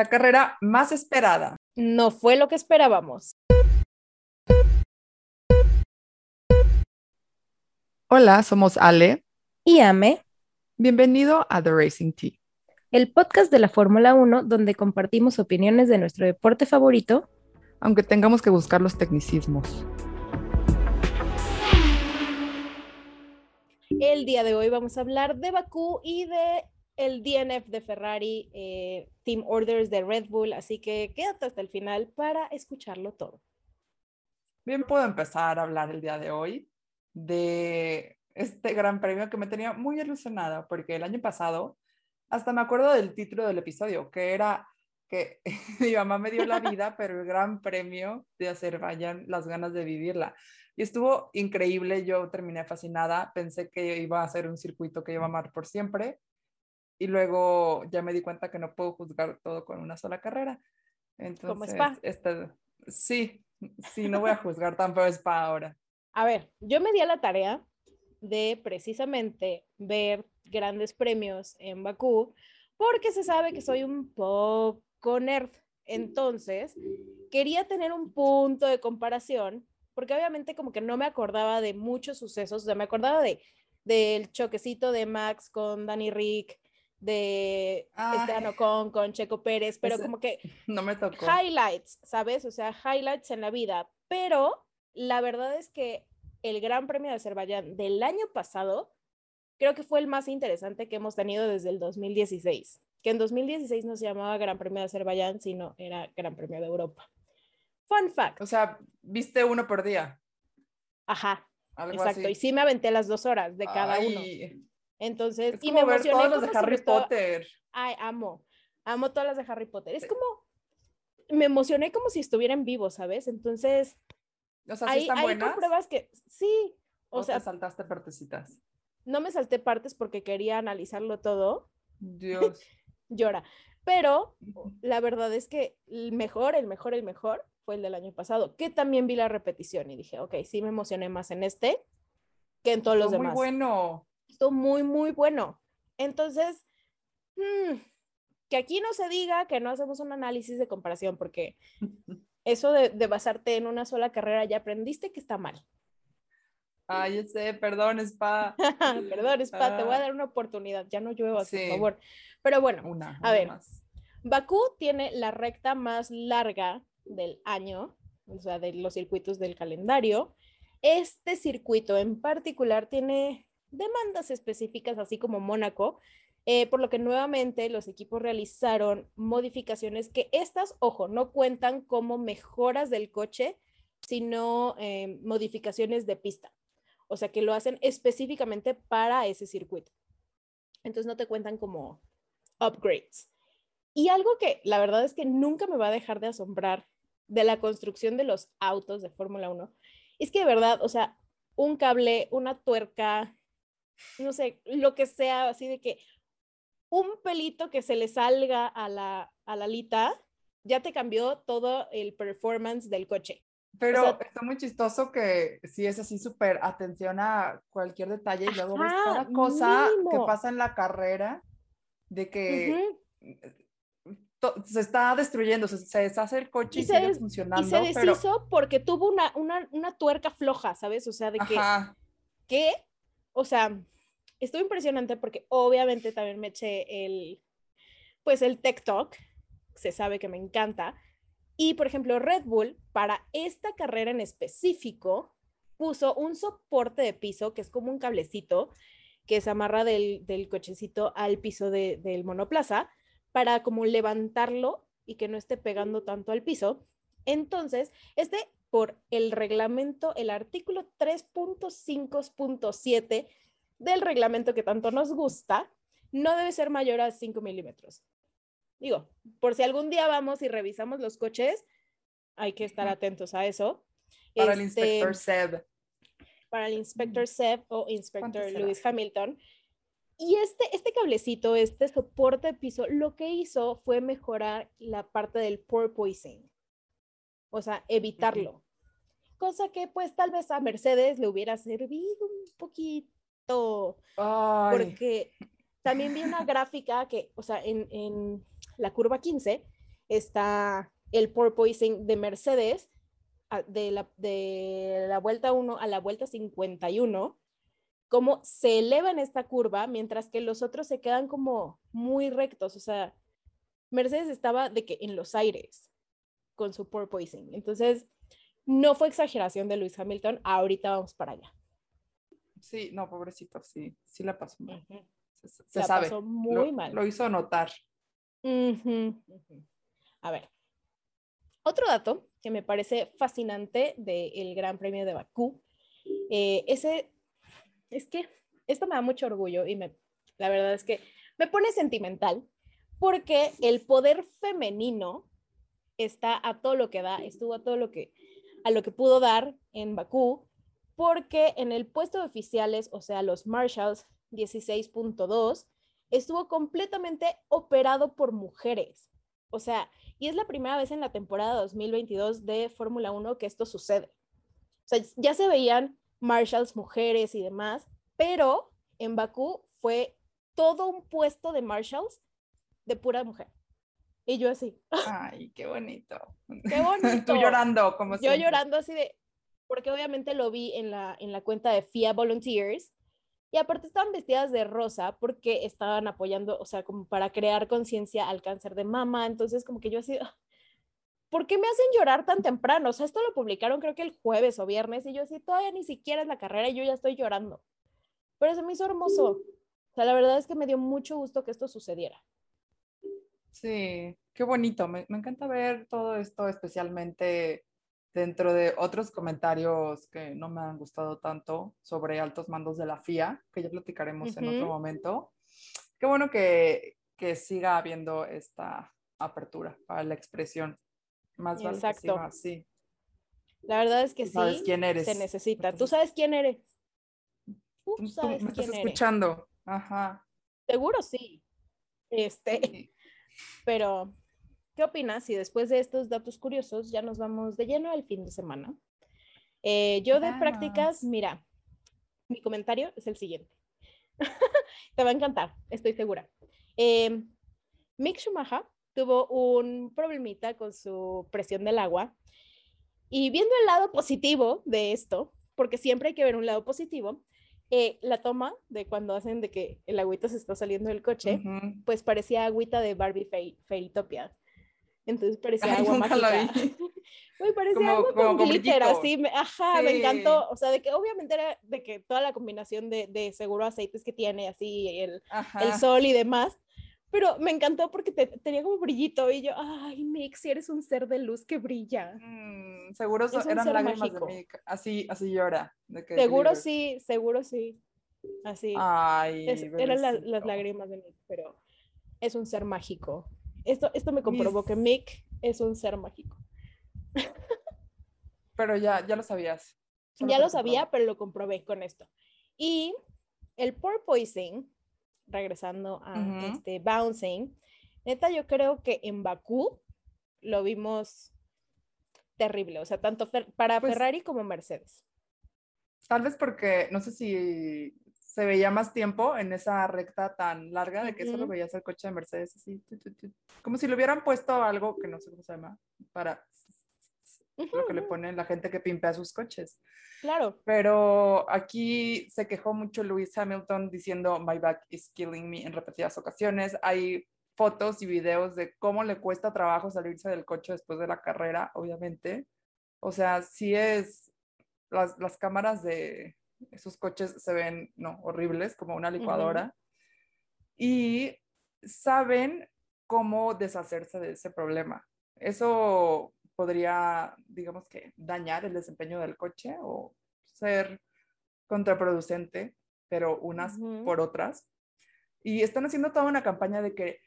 La carrera más esperada. No fue lo que esperábamos. Hola, somos Ale. Y Ame. Bienvenido a The Racing Tea. El podcast de la Fórmula 1 donde compartimos opiniones de nuestro deporte favorito. Aunque tengamos que buscar los tecnicismos. El día de hoy vamos a hablar de Bakú y de el DNF de Ferrari, eh, Team Orders de Red Bull, así que quédate hasta el final para escucharlo todo. Bien, puedo empezar a hablar el día de hoy de este gran premio que me tenía muy ilusionada, porque el año pasado, hasta me acuerdo del título del episodio, que era que mi mamá me dio la vida, pero el gran premio de Azerbaiyán, las ganas de vivirla. Y estuvo increíble, yo terminé fascinada, pensé que iba a ser un circuito que iba a amar por siempre, y luego ya me di cuenta que no puedo juzgar todo con una sola carrera. Entonces, Como Spa. Sí, sí, no voy a juzgar tampoco Spa ahora. A ver, yo me di a la tarea de precisamente ver grandes premios en Bakú, porque se sabe que soy un poco nerd. Entonces, quería tener un punto de comparación, porque obviamente como que no me acordaba de muchos sucesos, o sea, me acordaba de del choquecito de Max con Danny Rick, de Esteban Ocon con Checo Pérez, pero ese como que No me tocó. highlights, ¿sabes? O sea, highlights en la vida, pero la verdad es que el Gran Premio de Azerbaiyán del año pasado creo que fue el más interesante que hemos tenido desde el 2016, que en 2016 no se llamaba Gran Premio de Azerbaiyán, sino era Gran Premio de Europa. Fun fact. O sea, viste uno por día. Ajá, Algo exacto. así. Y sí me aventé las dos horas de cada uno. Entonces, Es y me como ver emocioné todos los de como Harry Potter. Ay, amo. Amo todas las de Harry Potter. Es como, me emocioné como si estuviera en vivo, ¿sabes? Entonces, O sea, ¿sí ahí, están buenas? compruebas que sí. O ¿O sea, te saltaste partecitas? no me salté partes porque quería analizarlo todo. Dios. Llora. Pero la verdad es que el mejor, el mejor, el mejor fue el del año pasado, que también vi la repetición y dije, ok, sí me emocioné más en este que en todos los demás. Muy bueno. Estuvo muy, muy bueno. Entonces, mm, que aquí no se diga que no hacemos un análisis de comparación, porque eso de, de basarte en una sola carrera ya aprendiste que está mal. Ay, ya sé, perdón, Spa. Perdón, Spa, te voy a Ah. dar una oportunidad, ya no lluevas, Sí. por favor. Pero bueno, Una, A una ver. más. Bakú tiene la recta más larga del año, o sea, de los circuitos del calendario. Este circuito en particular tiene demandas específicas, así como Mónaco, eh, por lo que nuevamente los equipos realizaron modificaciones que estas, ojo, no cuentan como mejoras del coche, sino eh, modificaciones de pista. O sea, que lo hacen específicamente para ese circuito. Entonces no te cuentan como upgrades. Y algo que la verdad es que nunca me va a dejar de asombrar de la construcción de los autos de Fórmula 1 es que de verdad, o sea, un cable, una tuerca, no sé, lo que sea, así de que un pelito que se le salga a la, a la alita, ya te cambió todo el performance del coche. Pero sea- está muy chistoso que si es así súper atención a cualquier detalle y luego ves cada cosa que pasa en la carrera de que se está destruyendo, se, se deshace el coche y, Y se sigue funcionando. Y se pero, deshizo porque tuvo una, una, una tuerca floja, ¿sabes? O sea, de que ajá, que, o sea, estuvo impresionante porque obviamente también me eché el, pues el Talk, se sabe que me encanta. Y por ejemplo, Red Bull, para esta carrera en específico, puso un soporte de piso, que es como un cablecito que se amarra del, del cochecito al piso de- del monoplaza, para como levantarlo y que no esté pegando tanto al piso. Entonces, este, por el reglamento, el artículo 3.5.7 del reglamento que tanto nos gusta, no debe ser mayor a 5 milímetros. Digo, por si algún día vamos y revisamos los coches, hay que estar atentos a eso. para el Este, inspector Seb. para el inspector Seb o inspector? Lewis Hamilton. Y este, este cablecito, este soporte de piso, lo que hizo fue mejorar la parte del porpoising, o sea, evitarlo. Cosa que pues tal vez a Mercedes le hubiera servido un poquito, Ay, porque también vi una gráfica que, o sea, en, en la curva 15, está el porpoising de Mercedes de la, de la vuelta 1 a la vuelta 51, cómo se eleva en esta curva, mientras que los otros se quedan como muy rectos. O sea, Mercedes estaba de que en los aires con su porpoising. Entonces, no fue exageración de Luis Hamilton. Ahorita vamos para allá. Sí, no, pobrecito, sí, sí la pasó mal. Se, sabe. Pasó muy mal. Lo hizo notar. A ver, otro dato que me parece fascinante del Gran Premio de Bakú, eh, ese, es que esto me da mucho orgullo y me, la verdad es que me pone sentimental porque el poder femenino está a todo lo que da, estuvo a todo lo que, a lo que pudo dar en Bakú, porque en el puesto de oficiales, o sea, los Marshalls 16.2, estuvo completamente operado por mujeres. O sea, y es la primera vez en la temporada 2022 de Fórmula 1 que esto sucede. O sea, ya se veían marshals, mujeres y demás, pero en Bakú fue todo un puesto de marshals de pura mujer. Y yo así. Ay, qué bonito. Qué bonito. Tú llorando, como Yo llorando así de, porque obviamente lo vi en la, en la cuenta de FIA Volunteers y aparte estaban vestidas de rosa porque estaban apoyando, o sea, como para crear conciencia al cáncer de mama. Entonces, como que yo así, ah, ¿por qué me hacen llorar tan temprano? O sea, esto lo publicaron creo que el jueves o viernes y yo así, todavía ni siquiera es la carrera y yo ya estoy llorando. Pero se me hizo hermoso. O sea, la verdad es que me dio mucho gusto que esto sucediera. Sí, qué bonito. Me, me encanta ver todo esto, especialmente dentro de otros comentarios que no me han gustado tanto sobre altos mandos de la FIA, que ya platicaremos en otro momento. Qué bueno que, que, siga habiendo esta apertura para la expresión. Más vale Exacto. sí. La verdad es que sí. Sabes quién eres. Se necesita. Tú sabes quién eres. Tú, sabes me estás escuchando. Ajá. Seguro sí. Este, pero ¿Qué opinas si después de estos datos curiosos ya nos vamos de lleno al fin de semana? Eh, yo de prácticas, mira, mi comentario es el siguiente. Te va a encantar, estoy segura. Eh, Mick Schumacher tuvo un problemita con su presión del agua y viendo el lado positivo de esto, porque siempre hay que ver un lado positivo, eh, la toma de cuando hacen de que el agüita se está saliendo del coche, pues parecía agüita de Barbie Fairytopia entonces parecía agua mágica. Uy, parecía agua con glitter, así, ajá, me encantó, o sea, de que obviamente era de que toda la combinación de, de seguro aceites que tiene, así, el, el, sol y demás, pero me encantó porque te, tenía como brillito y yo, ay, Mick, si eres un ser de luz que brilla. Mm, seguro eran lágrimas de Mick, así, así llora. De que seguro sí, seguro sí, así. Ay, eran las lágrimas de Mick, pero es un ser mágico. Esto, esto me comprobó que Mick es un ser mágico. Pero ya, ya lo sabías. ya lo sabía, pero lo comprobé con esto. Y el porpoising, regresando a este bouncing, neta, yo creo que en Bakú lo vimos terrible, o sea, tanto para pues Ferrari como Mercedes. Tal vez porque, no sé si se veía más tiempo en esa recta tan larga de que solo veías el coche de Mercedes así, como si le hubieran puesto algo que no sé cómo se llama, para lo que le ponen la gente que pimpea sus coches. Claro. Pero aquí se quejó mucho Lewis Hamilton diciendo my back is killing me en repetidas ocasiones. Hay fotos y videos de cómo le cuesta trabajo salirse del coche después de la carrera, obviamente. O sea, sí es las, las cámaras de, esos coches se ven, no, horribles, como una licuadora. Y saben cómo deshacerse de ese problema. Eso podría, digamos que, dañar el desempeño del coche o ser contraproducente, pero unas por otras. Y están haciendo toda una campaña de que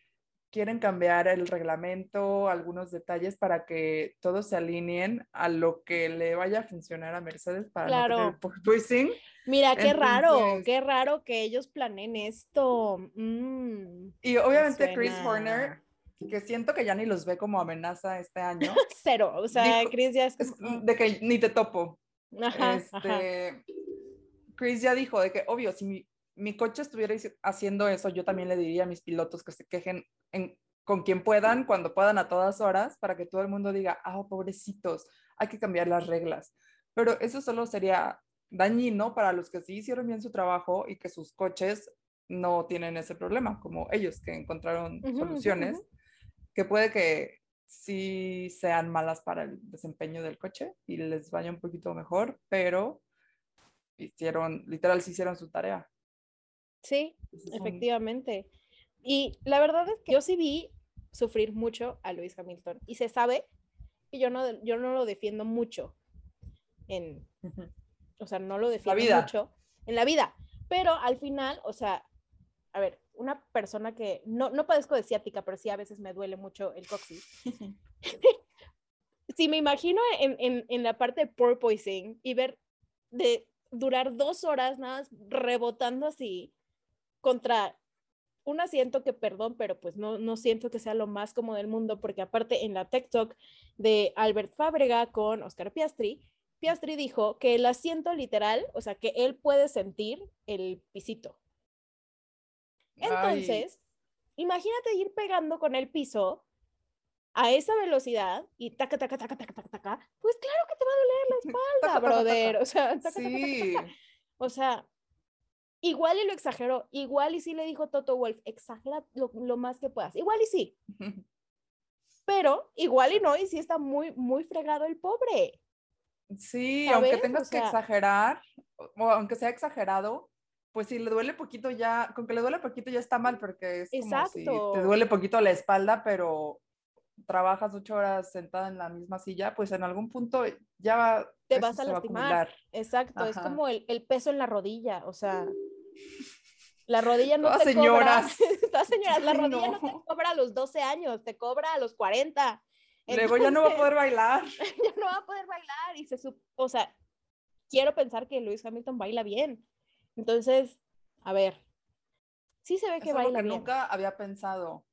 quieren cambiar el reglamento, algunos detalles para que todos se alineen a lo que le vaya a funcionar a Mercedes para claro. no tener Mira, qué raro, qué raro que ellos planeen esto. Mm, y obviamente Chris Horner, que siento que ya ni los ve como amenaza este año. Cero, o sea, Chris ya es, de que ni te topo. Ajá, este, Chris ya dijo de que, obvio, si mi, mi coche estuviera haciendo eso, yo también le diría a mis pilotos que se quejen en con quien puedan, cuando puedan, a todas horas, para que todo el mundo diga, ah, pobrecitos, hay que cambiar las reglas. Pero eso solo sería dañino para los que sí hicieron bien su trabajo y que sus coches no tienen ese problema, como ellos que encontraron soluciones, que puede que sí sean malas para el desempeño del coche y les vaya un poquito mejor, pero hicieron, literal, sí hicieron su tarea. Sí, efectivamente. Y la verdad es que yo sí vi sufrir mucho a Luis Hamilton y se sabe que yo no, yo no lo defiendo mucho en, o sea, no lo defiendo mucho en la vida, pero al final, o sea, a ver, una persona que no, no padezco de ciática, pero sí a veces me duele mucho el coxis. si me imagino en, en, en la parte de porpoising y ver de durar dos horas nada más rebotando así contra un asiento que, perdón, pero pues no, no siento que sea lo más cómodo del mundo, porque aparte en la Tech Talk de Albert Fábrega con Oscar Piastri, Piastri dijo que el asiento literal, o sea, que él puede sentir el pisito. Entonces, imagínate ir pegando con el piso a esa velocidad y taca, taca, taca, taca, taca, taca, pues claro que te va a doler la espalda, brother. O sea, taca, sí. O sea, igual y lo exageró, igual y sí le dijo Toto Wolf, exagera lo, más que puedas, igual y sí. Pero igual y no, y sí está muy, muy fregado el pobre. Sí, aunque tengas que exagerar, o aunque sea exagerado, pues si le duele poquito ya, con que le duele poquito ya está mal, porque es como si te duele poquito la espalda, pero trabajas ocho horas sentada en la misma silla, pues en algún punto ya te vas a lastimar. Exacto, es como el, el, peso en la rodilla, o sea, la rodilla no te señoras. cobra. señoras, la rodilla no. te cobra a los 12 años, te cobra a los 40. Luego ya no va a poder bailar. ya no va a poder bailar y se, o sea, quiero pensar que Luis Hamilton baila bien, entonces, a ver, sí se ve que baila que bien. nunca había pensado.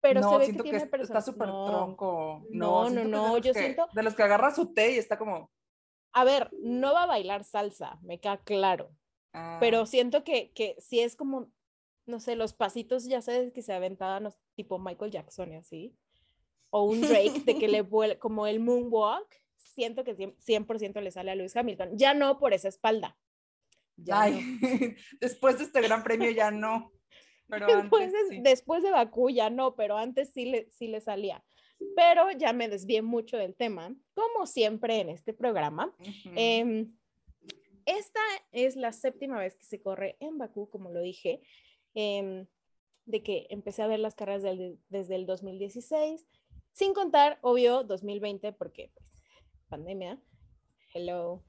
Pero no, se ve siento que, está súper tronco. No, no, no, yo siento... De los que agarra su té y está como... A ver, no va a bailar salsa, me queda claro. Pero ah. siento que, que si es como, no sé, los pasitos, ya sabes, que se aventaban tipo Michael Jackson y así. O un Drake de que le vuelve, como el moonwalk, siento que 100% le sale a Lewis Hamilton. Ya no por esa espalda, después de este gran premio ya no. Pero después, de, después de Bakú ya no, pero antes sí le, sí le salía. Pero ya me desvié mucho del tema, como siempre en este programa. Esta es la séptima vez que se corre en Bakú, como lo dije, em, de que empecé a ver las carreras desde el 2016, sin contar, obvio, 2020, porque pues, pandemia, hello.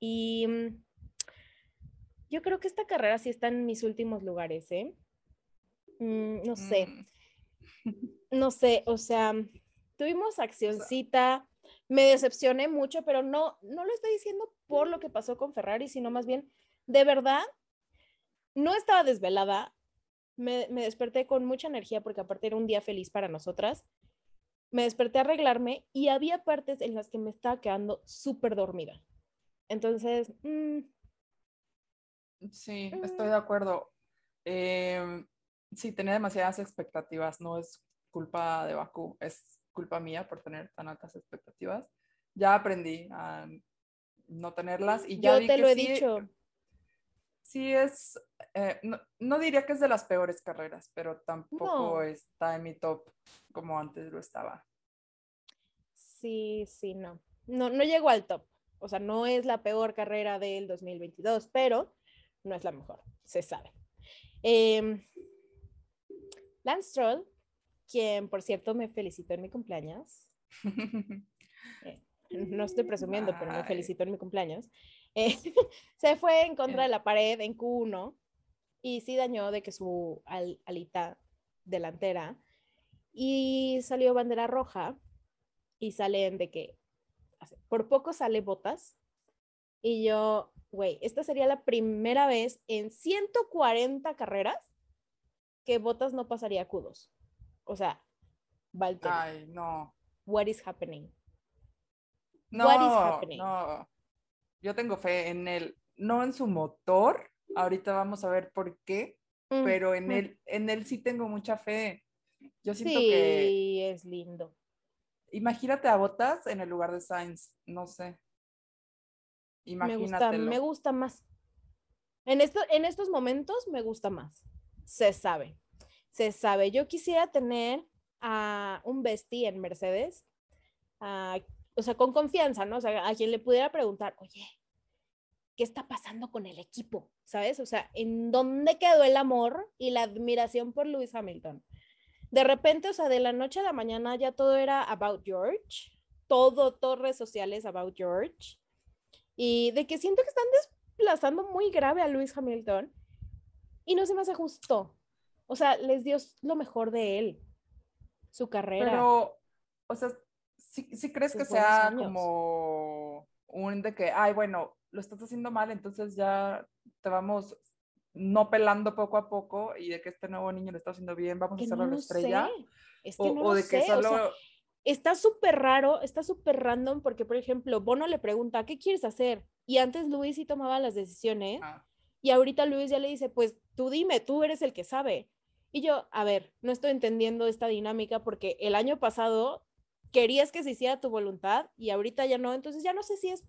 Y mm, yo creo que esta carrera sí está en mis últimos lugares, ¿eh? Mm, no sé. Mm. No sé, o sea, tuvimos accioncita, me decepcioné mucho, pero no, no lo estoy diciendo por lo que pasó con Ferrari, sino más bien, de verdad, no estaba desvelada, me, me desperté con mucha energía porque aparte era un día feliz para nosotras. Me desperté a arreglarme y había partes en las que me estaba quedando súper dormida. Entonces, mmm, Sí, estoy de acuerdo. Eh, sí, tenía demasiadas expectativas, no es culpa de Bakú, es culpa mía por tener tan altas expectativas. Ya aprendí a no tenerlas y ya... Yo te lo he dicho. Sí, es, eh, no, diría que es de las peores carreras, pero tampoco está en mi top como antes lo estaba. Sí, sí, no. No, no llegó al top. O sea, no es la peor carrera del 2022, pero no es la mejor, se sabe. Eh, Lance Stroll, quien por cierto me felicitó en mi cumpleaños. Eh, no estoy presumiendo, pero me felicitó en mi cumpleaños. Eh, se fue en contra de la pared en Q1 y sí dañó de que su alita delantera y salió bandera roja y salen de que por poco sale botas y yo güey, esta sería la primera vez en 140 carreras que Botas no pasaría a Q2. O sea, Valtteri. Ay, no. What is happening? No, What is happening? no. Yo tengo fe en él, no en su motor. Ahorita vamos a ver por qué, mm, pero en mm. él, en él sí tengo mucha fe. Yo siento que Sí, es lindo. imagínate a Botas en el lugar de Sainz, no sé. Me gusta, Imagínatelo. me gusta más. En, esto, en estos momentos me gusta más. Se sabe. Se sabe. Yo quisiera tener a un bestie en Mercedes. a- o sea, con confianza, ¿no? O sea, a quien le pudiera preguntar, oye, ¿qué está pasando con el equipo? ¿Sabes? O sea, ¿en dónde quedó el amor y la admiración por Lewis Hamilton? De repente, o sea, de la noche a la mañana ya todo era about George. Todo, redes sociales about George y de que siento que están desplazando muy grave a Luis Hamilton y no se me hace justo. O sea, les dio lo mejor de él, su carrera. Pero, o sea, si crees que Sus buenos sea años. como un de que, ay, bueno, lo estás haciendo mal, entonces ya te vamos no pelando poco a poco y de que este nuevo niño lo está haciendo bien, vamos a que hacerlo no la lo estrella. sé. Es que O, no o de que sé, o solo... sea, está súper raro, está súper random porque, por ejemplo, Bono le pregunta, ¿qué quieres hacer? Y antes Luis sí tomaba las decisiones Ah, y ahorita Luis ya le dice, pues tú dime, tú eres el que sabe. Y yo, a ver, no estoy entendiendo esta dinámica porque el año pasado querías que se hiciera tu voluntad y ahorita ya no, entonces ya no sé si es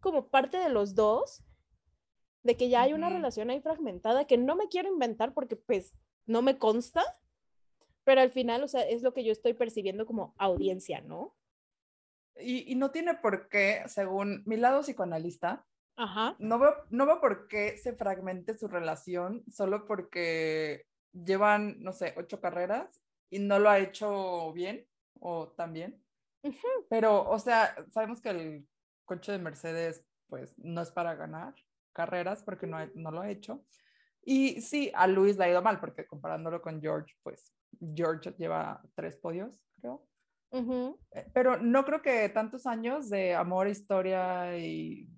como parte de los dos, de que ya hay una relación ahí fragmentada que no me quiero inventar porque pues no me consta, pero al final, o sea, es lo que yo estoy percibiendo como audiencia, ¿no? y, y no tiene por qué, según mi lado psicoanalista, Ajá. no veo, no veo por qué se fragmente su relación solo porque llevan, no sé, ocho carreras y no lo ha hecho bien o tan bien. Pero, o sea, sabemos que el coche de Mercedes, pues, no es para ganar carreras porque no, no lo ha hecho. Y sí, a Luis le ha ido mal porque comparándolo con George, pues, George lleva tres podios, creo. Eh, Pero no creo que tantos años de amor, historia y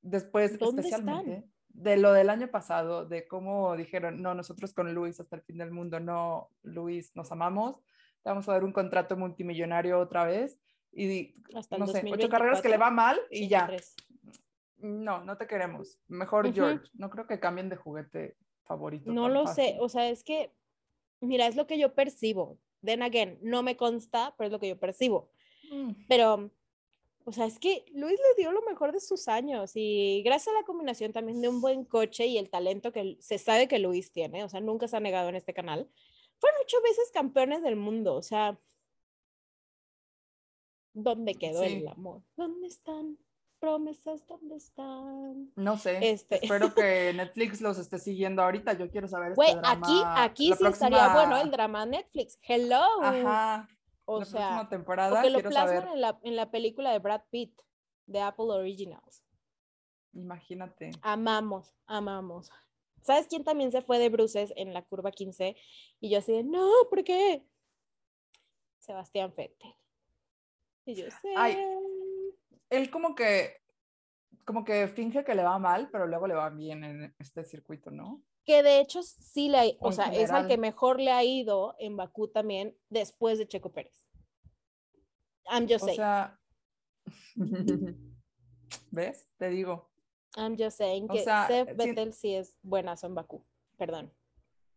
después ¿Dónde especialmente están? De lo del año pasado, de cómo dijeron, no, nosotros con Luis hasta el fin del mundo, no, Luis, nos amamos, te vamos a dar un contrato multimillonario otra vez y di- Hasta no sé, ocho carreras que le 2024, va mal y ya, 83. no, no te queremos, mejor Ujú. George, no creo que cambien de juguete favorito. No lo sé, o sea, es que, mira, es lo que yo percibo. Then again, no me consta, pero es lo que yo percibo. Mm. Pero, o sea, es que Luis le dio lo mejor de sus años y gracias a la combinación también de un buen coche y el talento que se sabe que Luis tiene, o sea, nunca se ha negado en este canal, fueron ocho veces campeones del mundo, o sea, ¿dónde quedó Sí. el amor? ¿Dónde están? Promesas, ¿dónde están? No sé, Este- espero que Netflix los esté siguiendo ahorita. Yo quiero saber Güey, este aquí, aquí la sí estaría bueno el próxima- drama Netflix. Hello. Ajá, o la sea, próxima temporada que lo plasman saber. en la, en la película de Brad Pitt, de Apple Originals. Imagínate. Amamos, amamos. ¿Sabes quién también se fue de bruces en la curva 15? Y yo así de, no, ¿por qué? Sebastián Vettel. Y yo sé. Ay. Él como que, como que finge que le va mal, pero luego le va bien en este circuito, ¿no? Que de hecho sí le, ha- O sea, es al que general. mejor le ha ido en Bakú también después de Checo Pérez. I'm just O saying. sea, ¿ves? Te digo. I'm just saying o que sea, Seb sí- Vettel sí es buenazo en Bakú. Perdón.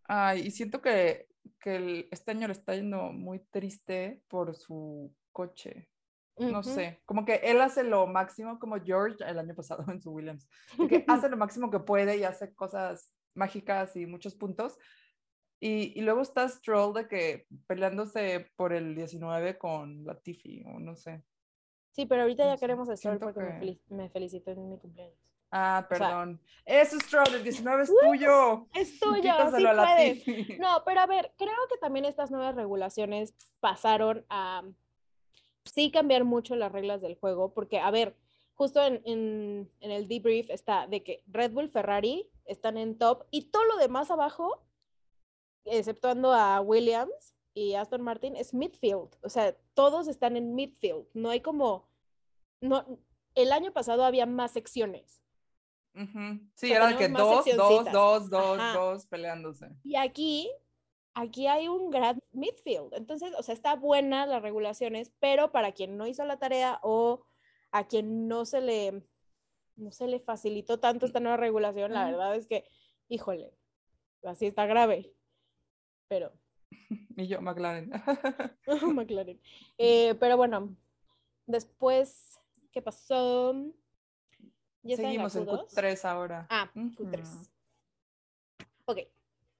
Ay, y siento que, que el- este año le está yendo muy triste por su coche. No Ujú. sé, como que él hace lo máximo como George el año pasado en su Williams, que hace lo máximo que puede y hace cosas mágicas y muchos puntos. Y, y luego está Stroll de que peleándose por el 19 con Latifi, o no sé. Sí, pero ahorita No ya sé, queremos a Stroll siento porque me, que- me felicitó en mi cumpleaños. Ah, sea, perdón. Eso Stroll, el 19 es tuyo. Es tuyo, sí a puedes. Latifi. No, pero a ver, creo que también estas nuevas regulaciones pasaron a sí cambiar mucho las reglas del juego, porque, a ver, justo en, en- en el debrief está de que Red Bull, Ferrari están en top y todo lo demás abajo, exceptuando a Williams y Aston Martin, es midfield. O sea, todos están en midfield. No hay como, no, el año pasado había más secciones. Sí, sea, de que dos, dos, dos, dos, Ajá. dos peleándose. Y aquí, aquí hay un gran midfield. Entonces, o sea, está buena las regulaciones, pero para quien no hizo la tarea o a quien no se le, no se le facilitó tanto esta nueva regulación, la Mm. verdad es que, híjole, así está grave. Pero, Y yo, McLaren. McLaren. Eh, pero bueno, después, ¿qué pasó? ¿Ya Seguimos en Q3 ahora. Ah, Q3. Ok,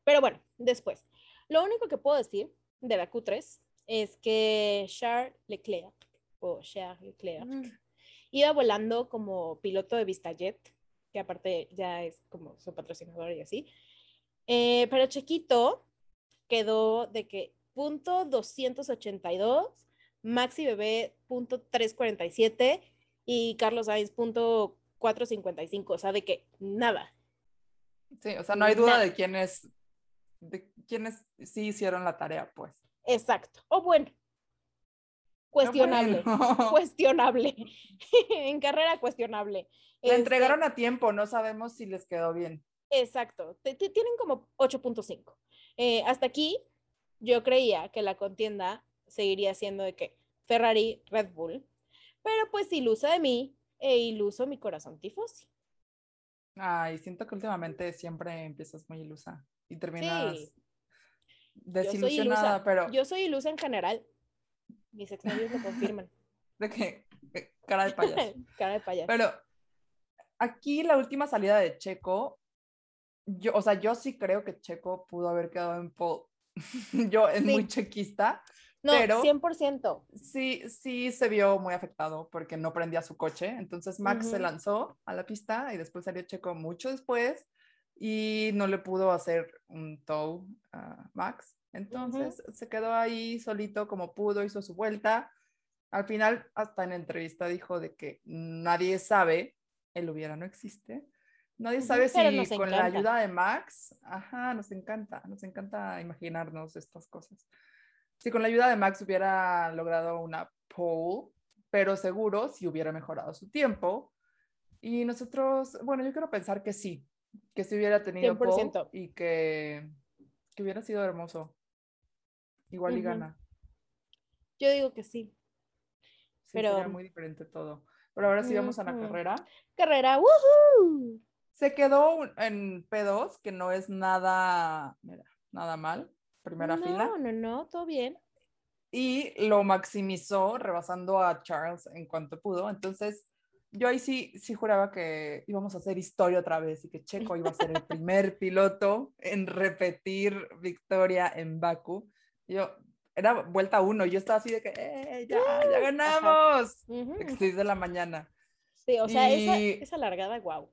pero bueno, después. Lo único que puedo decir de la Q3 es que Charles Leclerc, o Charles Leclerc, iba volando como piloto de VistaJet, que aparte ya es como su patrocinador y así. Eh, pero Chequito quedó de que punto 282, Maxi Bebé punto 347 y Carlos Sainz punto 455, o sea, de que nada. Sí, o sea, no hay duda de quiénes, de quiénes sí hicieron la tarea, pues. Exacto. O bueno, cuestionable. Cuestionable. en carrera cuestionable. Entregaron este a tiempo, no sabemos si les quedó bien. Exacto. tienen como 8.5. Eh, hasta aquí yo creía que la contienda seguiría siendo de que Ferrari, Red Bull, pero pues ilusa de mí e iluso mi corazón tifosi. Ay, siento que últimamente siempre empiezas muy ilusa y terminas desilusionada, pero... Yo soy ilusa en general. Mis exnovios lo confirman. ¿De qué? Cara de payaso. Cara de payaso. Pero aquí la última salida de Checo yo, o sea, yo sí creo que Checo pudo haber quedado en pole. yo es muy chequista. No, pero 100%. Sí, sí se vio muy afectado porque no prendía su coche. Entonces Max se lanzó a la pista y después salió Checo mucho después y no le pudo hacer un tow a Max. Entonces se quedó ahí solito como pudo, hizo su vuelta. Al final, hasta en entrevista dijo de que nadie sabe, el hubiera no existe, Nadie sabe si con la ayuda de Max, ajá, nos encanta, nos encanta imaginarnos estas cosas. Si con la ayuda de Max hubiera logrado una pole, pero seguro si hubiera mejorado su tiempo. Y nosotros, bueno, yo quiero pensar que sí, que si hubiera tenido 100%. pole y que, que hubiera sido hermoso. Igual y gana. Yo digo que sí. sí pero sería muy diferente todo. Pero ahora sí vamos a la carrera. Carrera, woohoo. Se quedó en P2, que no es nada, mira, nada mal, primera fila. No, no, no, todo bien. Y lo maximizó rebasando a Charles en cuanto pudo. Entonces, yo ahí sí, sí juraba que íbamos a hacer historia otra vez y que Checo iba a ser el primer piloto en repetir victoria en Baku. Yo, era vuelta uno, yo estaba así de que, ¡eh, ya, ya ganamos! Uh de la mañana. Sí, o sea, esa, esa largada, wow.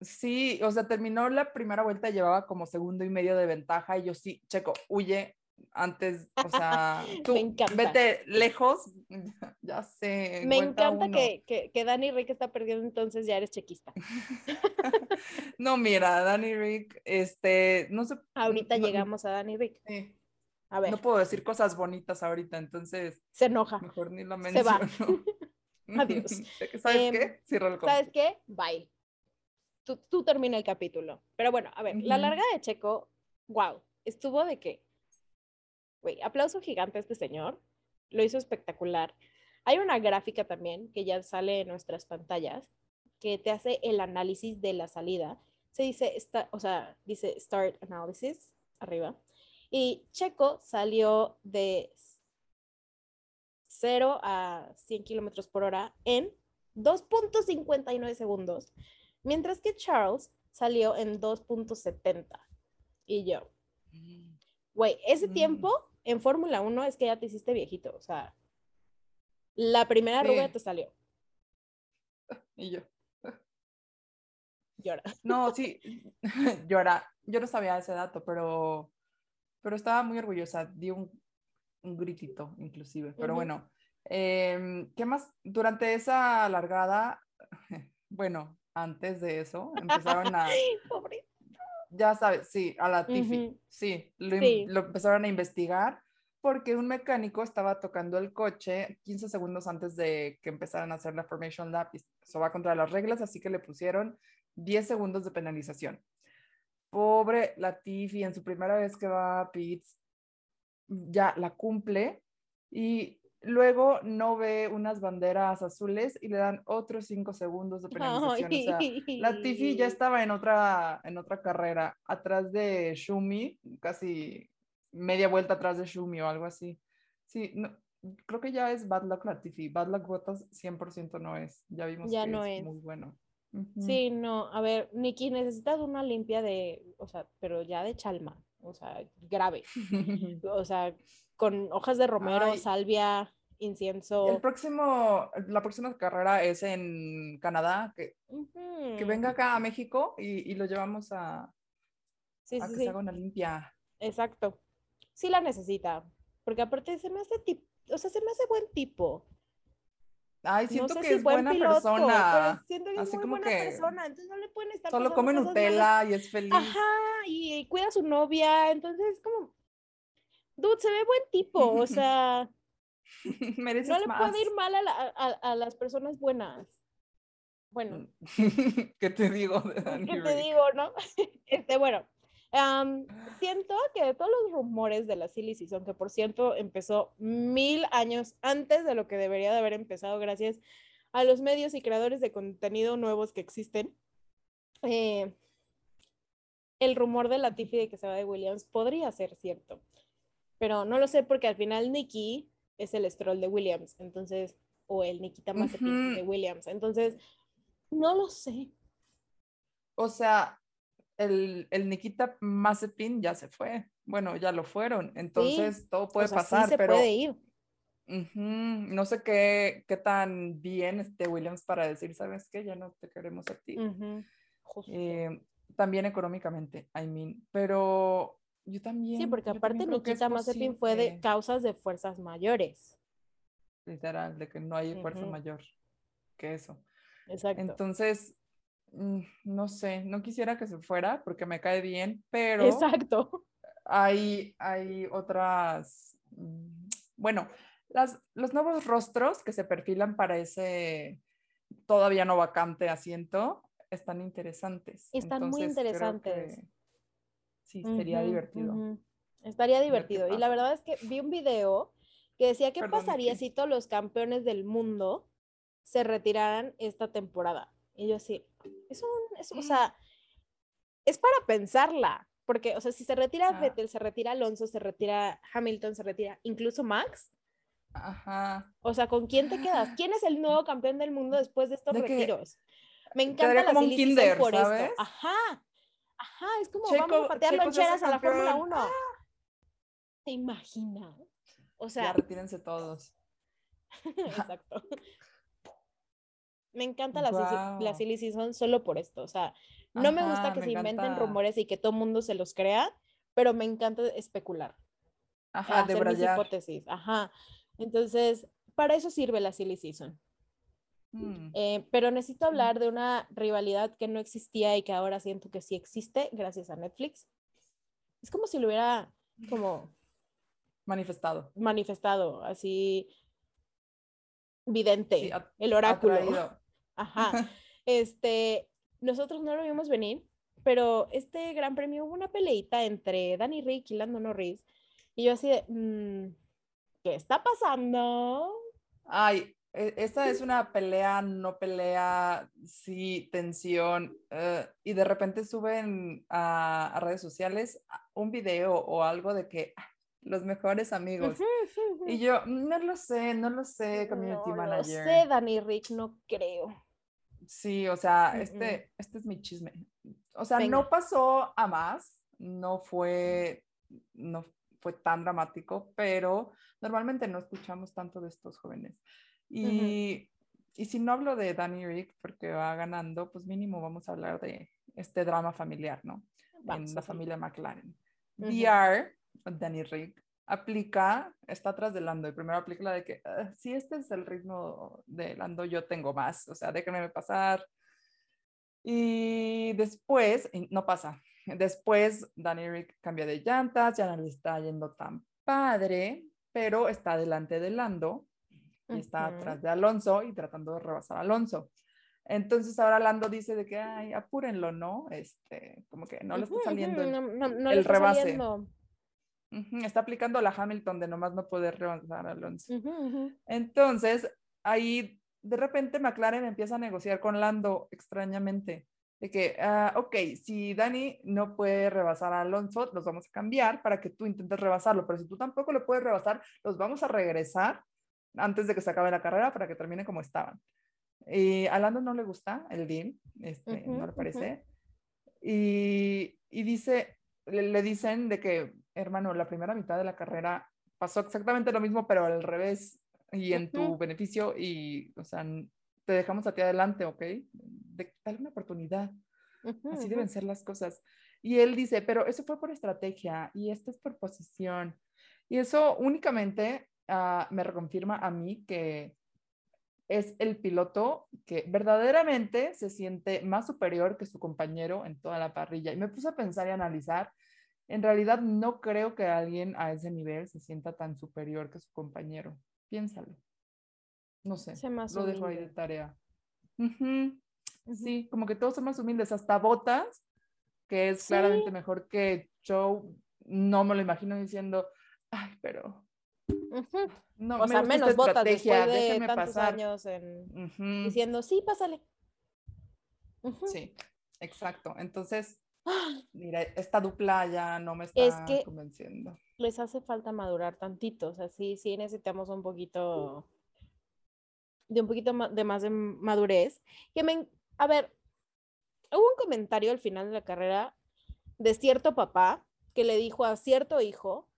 Sí, o sea, terminó la primera vuelta, llevaba como segundo y medio de ventaja y yo sí, Checo, huye antes, o sea, tú vete lejos, ya, sé. Me encanta que, que, que, Dani Rick está perdiendo, entonces ya eres chequista. no, mira, Dani Rick, este, no sé. Ahorita llegamos a Dani Rick. Sí. A ver. No puedo decir cosas bonitas ahorita, entonces. Se enoja. Mejor ni lo menciono. Se va. Adiós. ¿Sabes qué? Em, Cierro el ¿Sabes qué? Bye tú, termina el capítulo. Pero bueno, a ver, la larga de Checo, wow, estuvo de qué. Güey, aplauso gigante a este señor, lo hizo espectacular. Hay una gráfica también que ya sale en nuestras pantallas que te hace el análisis de la salida. Se dice, o sea, dice Start Analysis arriba. Y Checo salió de 0 a 100 kilómetros por hora en 2.59 segundos Mientras que Charles salió en 2.70. Y yo, güey, ese mm. tiempo en Fórmula 1 es que ya te hiciste viejito. O sea, la primera sí. te salió. Y yo. Llora. No, sí, llora. Yo no sabía ese dato, pero, pero estaba muy orgullosa. Di un, un gritito, inclusive. Pero bueno, em, ¿qué más? Durante esa largada, bueno, antes de eso, empezaron a... Ya sabes, sí, a la Tiffy, sí, lo, empezaron a investigar porque un mecánico estaba tocando el coche 15 segundos antes de que empezaran a hacer la Formation Lap eso va contra las reglas, así que le pusieron 10 segundos de penalización. Pobre Latifi, en su primera vez que va a pits, ya la cumple y Luego no ve unas banderas azules y le dan otros cinco segundos de penalización. O sea, la ya estaba en otra, en otra carrera, atrás de Shumi, casi media vuelta atrás de Shumi o algo así. Sí, no, creo que ya es Bad Luck Latifi. Bad Luck Botas 100% no es. Ya vimos Ya que no es, es. muy bueno. Sí, no, a ver, Nikki, necesitas una limpia de, o sea, pero ya de chalma, o sea, grave, o sea, con hojas de romero, Ay. salvia, incienso. El próximo, la próxima carrera es en Canadá, que, que venga acá a México y, y lo llevamos a, Sí, a sí, que sí, se haga una limpia. exacto. Sí la necesita, porque aparte se me hace tip, o sea, se me hace buen tipo. Ay, No siento sé que si es buen buena piloto, persona. siento que es así muy como buena que persona, entonces no le pueden estar Solo come. Nutella y es feliz. Ajá, y cuida a su novia, entonces como, dude, se ve buen tipo, o sea, Mereces no le más. puede ir mal a, la- a- a las personas buenas. Bueno, ¿Qué te digo de ¿qué te digo, no? Este, bueno, am, siento que de todos los rumores de la Silly Season, que por cierto empezó mil años antes de lo que debería de haber empezado gracias a los medios y creadores de contenido nuevos que existen, eh, el rumor de la Tiffy de que se va de Williams podría ser cierto, pero no lo sé porque al final Nicky es el stroll de Williams, entonces, o el Nikita Mazepin de Ujú. Williams, entonces, no lo sé. O sea, el, el Nikita Mazepin ya se fue. Bueno, ya lo fueron. Entonces todo puede o sea, sí pasar, se pero puede ir. ujú, no sé qué, qué tan bien esté Williams para decir, ¿sabes qué? Ya no te queremos a ti. Ujú, justo. Eh, también económicamente, I mean. Pero yo también. Sí, porque aparte Nikita Mazepin fue de causas de fuerzas mayores. Literal, de que no hay fuerza Ujú. mayor que eso. Exacto. Entonces, no sé, no quisiera que se fuera porque me cae bien, pero Exacto. hay, hay otras, mm, bueno, las, los nuevos rostros que se perfilan para ese todavía no vacante asiento están interesantes. Están muy Entonces, interesantes. que sí, sería divertido. Estaría divertido. Y la pasa. verdad es que vi un video que decía qué Perdón, pasaría si todos los campeones del mundo se retiraran esta temporada. Y yo así, es un, es- o sea, es para pensarla. Porque, o sea, si se retira Ah. Vettel, se retira Alonso, se retira Hamilton, se retira incluso Max, Ajá. O sea, ¿con quién te quedas? ¿Quién es el nuevo campeón del mundo después de estos De retiros? Me encanta la como kinder, por ¿sabes? esto. Ajá. Ajá, es como Checo- vamos a patear Checo loncheras a la Fórmula campeón. 1. ¿Te imaginas? O Ya sea, retírense todos. exacto. Me encanta la, Sisi- la. Silly Season solo por esto. O sea, no me gusta que me se inventen rumores y que todo mundo se los crea, pero me encanta especular. Ajá, de hacer mis hipótesis. Ajá. Entonces, para eso sirve la Silly Season. Mm. Eh, pero necesito hablar de una rivalidad que no existía y que ahora siento que sí existe gracias a Netflix. Es como si lo hubiera como Manifestado. manifestado, así vidente, Sí, el oráculo. atraído. Ajá. Este, nosotros no lo vimos venir, pero este gran premio hubo una peleita entre Danny Rick y Lando Norris. Y yo así de, mm, ¿qué está pasando? Ay, e- esa es una pelea, no pelea, sí, tensión. eh, y de repente suben a, a redes sociales un video o algo de que "Ah, los mejores amigos. Y yo, no lo sé, no lo sé, community no manager. Lo sé, Danny Rick, no creo. Sí, o sea, Mm, este, este es mi chisme. O sea, Venga. no pasó a más, no fue, no fue tan dramático, pero normalmente no escuchamos tanto de estos jóvenes. Y, y si no hablo de Danny Rick porque va ganando, pues mínimo vamos a hablar de este drama familiar, ¿no? Vamos, en la familia McLaren. Ujú. DR, Danny Rick, aplica, está atrás de Lando y primero aplica la de que "Ah, si este es el ritmo de Lando, yo tengo más, o sea, déjenme pasar. Y después, y no pasa, después Danny Rick cambia de llantas, ya no le está yendo tan padre, pero está delante de Lando y está Ujú. atrás de Alonso y tratando de rebasar a Alonso. Entonces ahora Lando dice de que, ay, apúrenlo, ¿no? Este, como que no le está saliendo ujú, el, no, no- no el está rebase. saliendo. Está aplicando la Hamilton de nomás no poder rebasar a Alonso. Ujú, ujú. Entonces, ahí de repente McLaren empieza a negociar con Lando extrañamente. de que, ah, ok, si Dani no puede rebasar a Alonso, los vamos a cambiar para que tú intentes rebasarlo, pero si tú tampoco lo puedes rebasar, los vamos a regresar antes de que se acabe la carrera para que termine como estaban. Y a Lando no le gusta el deal, este, no le parece. y, y, dice, le, dicen de que, hermano, la primera mitad de la carrera pasó exactamente lo mismo, pero al revés y en tu beneficio y, o sea, te dejamos a ti adelante, ¿ok? De, dale una oportunidad. Así deben ser las cosas. Y él dice, pero eso fue por estrategia y esto es por posición. Y eso únicamente uh, me reconfirma a mí que es el piloto que verdaderamente se siente más superior que su compañero en toda la parrilla. Y me puse a pensar y analizar. En realidad no creo que alguien a ese nivel se sienta tan superior que su compañero. Piénsalo. No sé, lo dejo ahí de tarea. Sí, como que todos son más humildes, hasta Botas, que es claramente mejor que Joe, no me lo imagino diciendo, ay, pero... No, o sea, menos botas después de tantos años diciendo, sí, pásale. Sí, exacto. Entonces, mira, esta dupla ya no me está es que convenciendo. Les hace falta madurar tantito, o sea, sí, sí necesitamos un poquito de un poquito de más de madurez, que me, a ver, hubo un comentario al final de la carrera de cierto papá que le dijo a cierto hijo,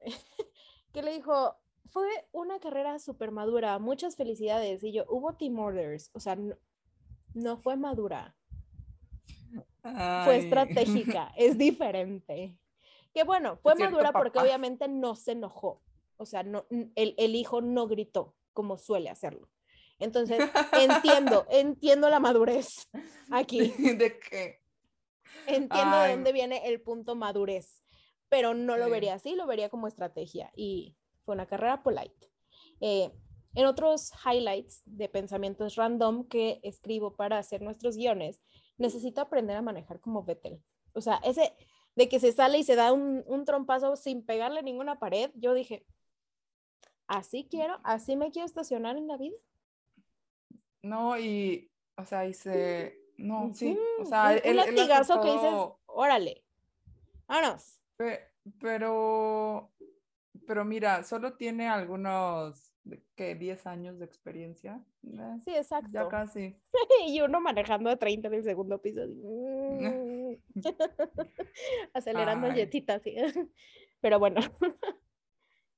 que le dijo, fue una carrera súper madura, muchas felicidades. Y yo, hubo team orders, o sea, no, fue madura. Fue estratégica, es diferente. Que bueno, fue madura porque obviamente no se enojó. O sea, no, el, el hijo no gritó como suele hacerlo. Entonces, entiendo, entiendo la madurez aquí. ¿De qué? Entiendo de dónde viene el punto madurez, pero no lo vería así, lo vería como estrategia y fue una carrera polite. Eh, en otros highlights de pensamientos random que escribo para hacer nuestros guiones, necesito aprender a manejar como Vettel. O sea, ese de que se sale y se da un, un trompazo sin pegarle ninguna pared, yo dije, así quiero, así me quiero estacionar en la vida. No, y, o sea, y se, no, sí, o sea, un, el, latigazo que dices, órale, vámonos. Pero, pero mira, solo tiene algunos, que 10 años de experiencia. Eh, sí, exacto. Ya casi. y uno manejando a 30 en el segundo piso. Acelerando yetitas, sí. Pero bueno,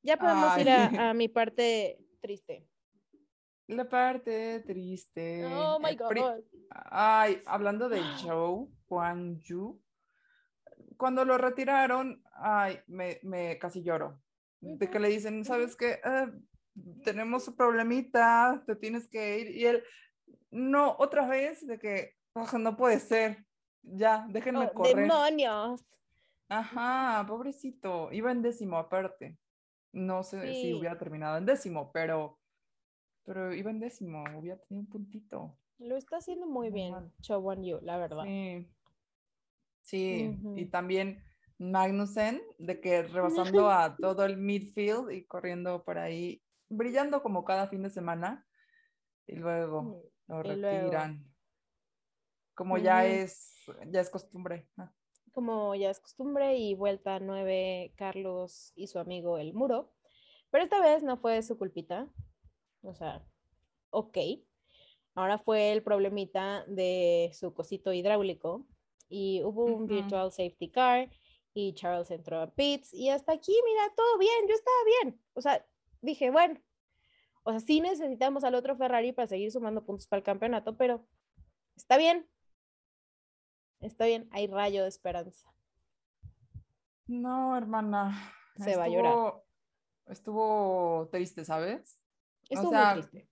ya podemos ir a, mi parte triste. La parte triste. Oh my God. Ay, hablando de Joe Juan Yu, cuando lo retiraron, ay, me, me casi lloro. De que le dicen, ¿sabes qué? Ah, tenemos un problemita, te tienes que ir. Y él, no, otra vez, de que no puede ser. Ya, déjenme oh, correr. ¡Demonios! Ajá, pobrecito. Iba en décimo aparte. No sé si hubiera terminado en décimo, pero, pero iba en décimo, hubiera tenido un puntito. Lo está haciendo muy bien, Chowan Yu, la verdad. Sí. Sí, y también Magnussen, de que rebasando a todo el midfield y corriendo por ahí, brillando como cada fin de semana, y luego lo retiran. Como ya es, ya es costumbre. Ah. Como ya es costumbre, y vuelta a nueve, Carlos y su amigo el muro. Pero esta vez no fue su culpita. O sea, ok. Ahora fue el problemita de su cosito hidráulico. Y hubo un virtual safety car y Charles entró a pits y hasta aquí, mira, todo bien, yo estaba bien. O sea, dije, bueno, o sea, sí necesitamos al otro Ferrari para seguir sumando puntos para el campeonato, pero está bien. Está bien, hay rayo de esperanza. No, hermana. Se va a llorar. Estuvo triste, ¿sabes? Estuvo muy triste.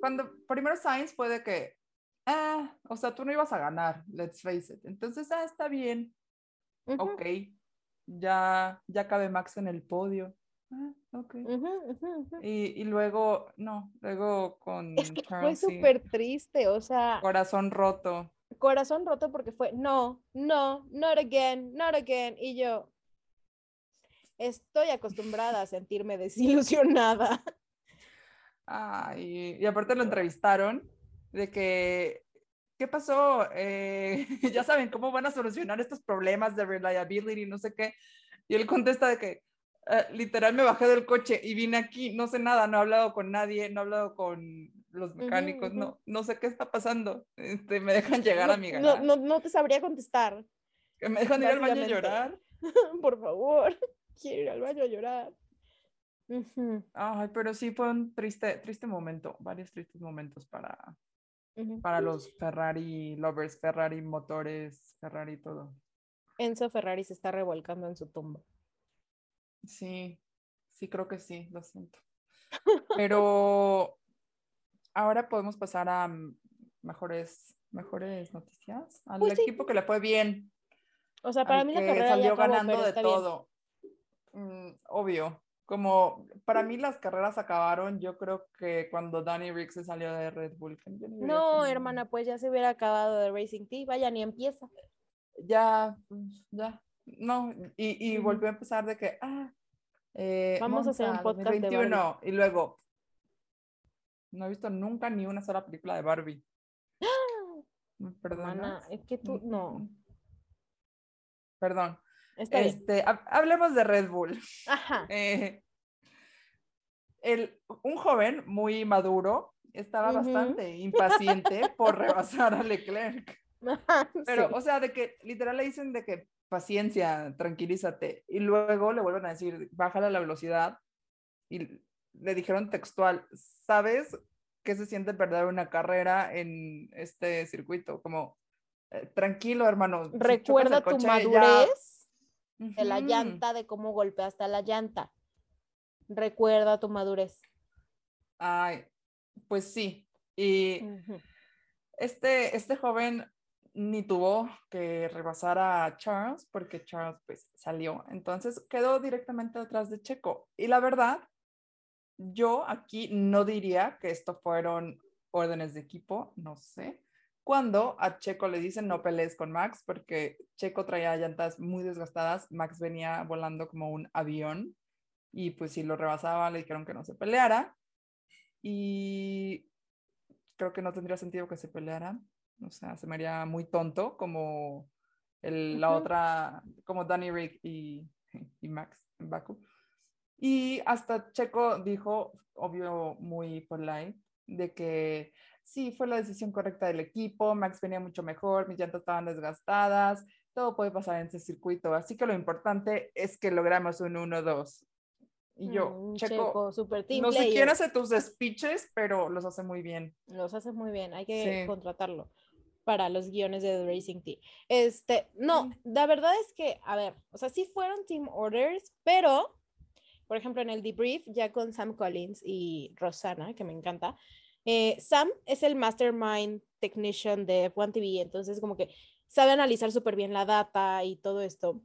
Cuando primero Sainz puede que, ah, o sea, tú no ibas a ganar, let's face it. Entonces, ah, está bien. Ok, ya, ya cabe Max en el podio. Ah, ok. y, y, luego, no, luego con. Es que fue súper triste, o sea. Corazón roto. Corazón roto porque fue, no, no, not again, not again. Y yo, estoy acostumbrada a sentirme desilusionada. Ay, y aparte lo entrevistaron de que ¿qué pasó? Eh, ya saben cómo van a solucionar estos problemas de reliability, no sé qué. Y él contesta de que, eh, literal, me bajé del coche y vine aquí, no sé nada, no he hablado con nadie, no he hablado con los mecánicos, no, no sé qué está pasando. Este, me dejan llegar a mi no, no, no, te sabría contestar. Que me dejan ir al baño a llorar. Por favor, quiero ir al baño a llorar. Ay, pero sí fue un triste, triste momento, varios tristes momentos para, para los Ferrari lovers, Ferrari motores, Ferrari todo. Enzo Ferrari se está revolcando en su tumba. Sí, sí, creo que sí, lo siento. Pero ahora podemos pasar a mejores, mejores noticias. Al pues equipo que le fue bien. O sea, para mí la carrera salió ganando de todo. Mm, obvio. Como para mí las carreras acabaron, yo creo que cuando Danny Rick se salió de Red Bull. No, hermana, pues ya se hubiera acabado de Racing Team, vaya, ni empieza. Ya, pues, ya, no, y, y volvió a empezar de que, ah, eh, vamos a hacer un podcast de Barbie. Y luego, no he visto nunca ni una sola película de Barbie. Perdón. es que tú, no. Perdón. este, hablemos de Red Bull. Ajá. Eh, el, un joven muy maduro estaba bastante impaciente por rebasar a Leclerc. Pero, o sea, de que literal le dicen de que paciencia, tranquilízate. Y luego le vuelven a decir, bájale la velocidad. Y le dijeron textual, ¿sabes qué se siente perder una carrera en este circuito? Como, eh, tranquilo, hermano. Recuerda tu madurez de la llanta, de cómo golpeaste a la llanta. Recuerda tu madurez. Ay, pues sí. Y este, este joven ni tuvo que rebasar a Charles porque Charles pues salió. Entonces quedó directamente detrás de Checo. Y la verdad, yo aquí no diría que esto fueron órdenes de equipo, no sé. Cuando a Checo le dicen no pelees con Max porque Checo traía llantas muy desgastadas, Max venía volando como un avión y pues si lo rebasaba le dijeron que no se peleara y creo que no tendría sentido que se pelearan o sea, se me haría muy tonto como el, la otra, como Danny Rick y, y Max en Baku. Y hasta Checo dijo, obvio, muy polite, de que sí, fue la decisión correcta del equipo, Max venía mucho mejor, mis llantas estaban desgastadas, todo puede pasar en ese circuito, así que lo importante es que logramos un 1-2. Y yo, mm, Checo, super no sé quién hace tus speeches, pero los hace muy bien. Los hace muy bien, hay que contratarlo para los guiones de The Racing Team. Este, no, la verdad es que, a ver, o sea, sí fueron team orders, pero, por ejemplo, en el debrief, ya con Sam Collins y Rosana, que me encanta, eh, Sam es el mastermind technician de F1 TV, entonces como que sabe analizar súper bien la data y todo esto,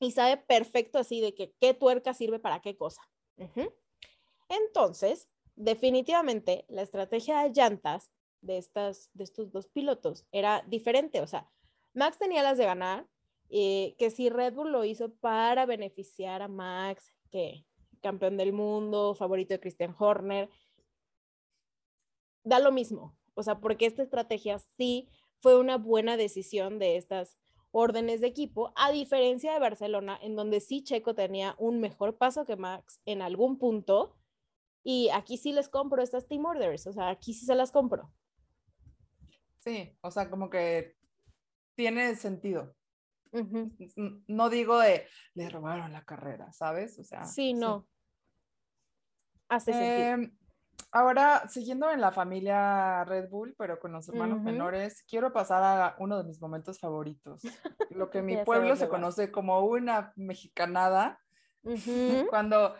y sabe perfecto así de que qué tuerca sirve para qué cosa. Entonces, definitivamente, la estrategia de llantas de, estas, de estos dos pilotos era diferente. O sea, Max tenía las de ganar, eh, que si Red Bull lo hizo para beneficiar a Max, que campeón del mundo, favorito de Christian Horner, da lo mismo. O sea, porque esta estrategia sí fue una buena decisión de estas órdenes de equipo, a diferencia de Barcelona, en donde sí Checo tenía un mejor paso que Max en algún punto. Y aquí sí les compro estas team orders, o sea, aquí sí se las compro. Sí, o sea, como que tiene sentido. No digo de le robaron la carrera, ¿sabes? O sea. Sí, no. Hace sentido. Em, ahora, siguiendo en la familia Red Bull, pero con los hermanos menores, quiero pasar a uno de mis momentos favoritos. Lo que mi pueblo se conoce como una mexicanada. Cuando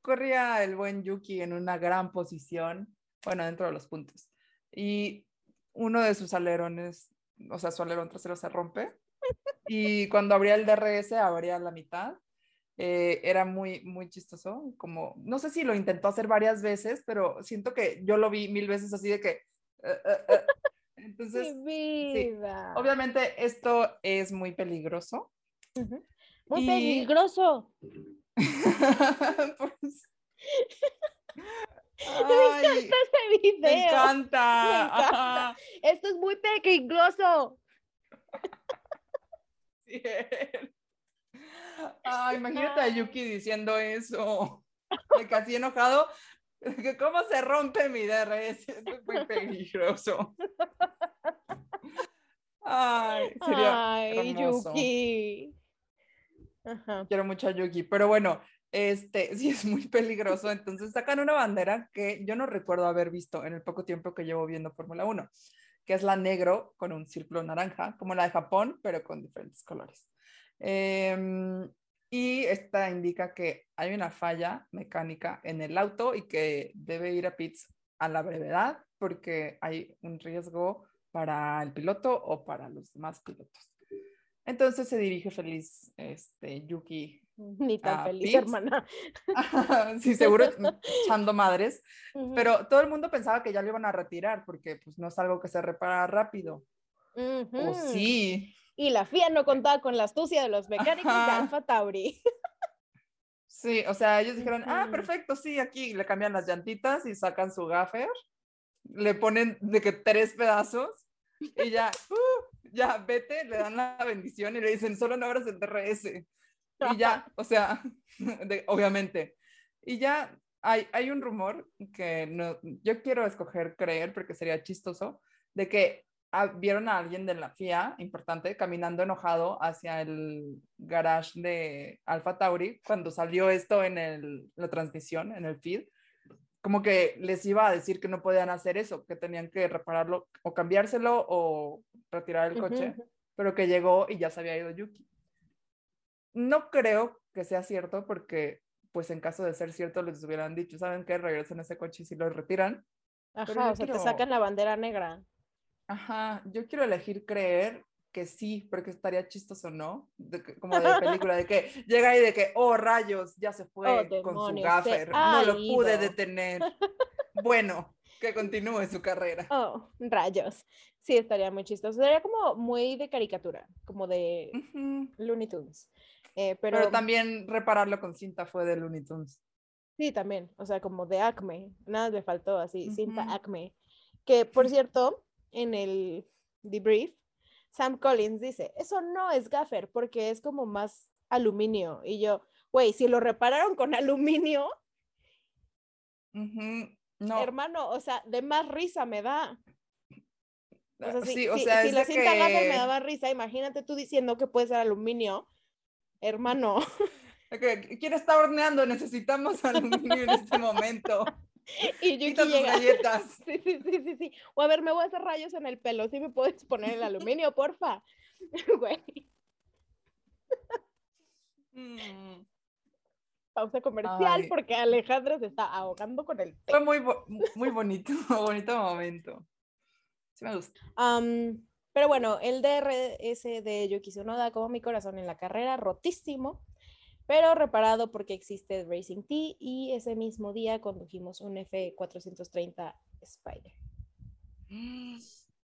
corría el buen Yuki en una gran posición, bueno, dentro de los puntos. Y uno de sus alerones, o sea, su alerón trasero se rompe. Y cuando abría el DRS, abría la mitad. Eh, era muy, muy chistoso. Como, no sé si lo intentó hacer varias veces, pero siento que yo lo vi mil veces así de que. Eh, eh, entonces, obviamente esto es muy peligroso. Muy peligroso. pues, Ay, Este video. me encanta. Me encanta. Esto es muy peligroso. Sí. Ay, imagínate a. Yuki diciendo eso. De así enojado. ¿Cómo se rompe mi DRS? Esto es muy peligroso. Ay, sería Ay, hermoso. Yuki. Ajá. Quiero mucho a Yuki, pero bueno, este sí es muy peligroso. Entonces sacan una bandera que yo no recuerdo haber visto en el poco tiempo que llevo viendo Fórmula 1, que es la negro con un círculo naranja, como la de Japón, pero con diferentes colores. Em, y esta indica que hay una falla mecánica en el auto y que debe ir a pits a la brevedad porque hay un riesgo para el piloto o para los demás pilotos. Entonces se dirige feliz este, Yuki. Ni tan Ah, feliz, Pete. hermana. sí, seguro echando madres, Ujú, pero todo el mundo pensaba que ya lo iban a retirar porque pues no es algo que se repara rápido. O sí, Y la FIA no contaba con la astucia de los mecánicos de. Alfa Tauri. sí, o sea, ellos dijeron, ah, Ujú. perfecto, sí, aquí le cambian las llantitas y sacan su gaffer, le ponen de que tres pedazos y ya, uh, ya, vete, le dan la bendición y le dicen, solo no abras el DRS. Y ya, o sea, de- obviamente. Y ya hay, hay un rumor que no, yo quiero escoger creer porque sería chistoso, de que ah, vieron a alguien de la FIA, importante, caminando enojado hacia el garage de Alfa Tauri cuando salió esto en el- la transmisión, en el feed. Como que les iba a decir que no podían hacer eso, que tenían que repararlo o cambiárselo o retirar el coche pero que llegó y ya se había ido Yuki. No creo que sea cierto porque, pues en caso de ser cierto, les hubieran dicho, ¿saben qué? Regresen ese coche y si lo retiran. Pero Ajá, yo o sea, te quiero- sacan la bandera negra. Ajá, yo quiero elegir creer que sí, porque estaría chistoso, ¿no? De que- como de película, de que llega y de que, oh rayos, ya se fue Oh, con su demonios, gaffer, no lo pude ido". detener. Bueno, que continúe su carrera. Oh, rayos. Sí, estaría muy chistoso. Sería como muy de caricatura, como de Ujú. Looney Tunes. Eh, pero, Pero también repararlo con cinta fue de Looney Tunes. sí, también. O sea, como de Acme. Nada le faltó así, cinta Ujú. Acme. Que, por cierto, en el debrief, Sam Collins dice, eso no es gaffer porque es como más aluminio. Y yo, güey, si lo repararon con aluminio, Ujú. No, hermano, o sea, de más risa me da. O sea, si, sí, o si- sea, si la cinta gaffer me que- daba risa, imagínate tú diciendo que puede ser aluminio. Hermano, que, ¿quién está horneando? Necesitamos aluminio en este momento. y Yuki Quita tus galletas. Sí, sí, sí, sí, sí. O a ver, me voy a hacer rayos en el pelo. ¿Sí me puedes poner el aluminio, porfa? Güey, Mm. pausa comercial Ay. porque Alejandra se está ahogando con el té. Fue muy, bo- muy bonito, bonito momento. Sí me gusta. Am, pero bueno, el DRS de Yuki Tsunoda, como mi corazón en la carrera, rotísimo, pero reparado porque existe Racing T y ese mismo día condujimos un F430 Spider.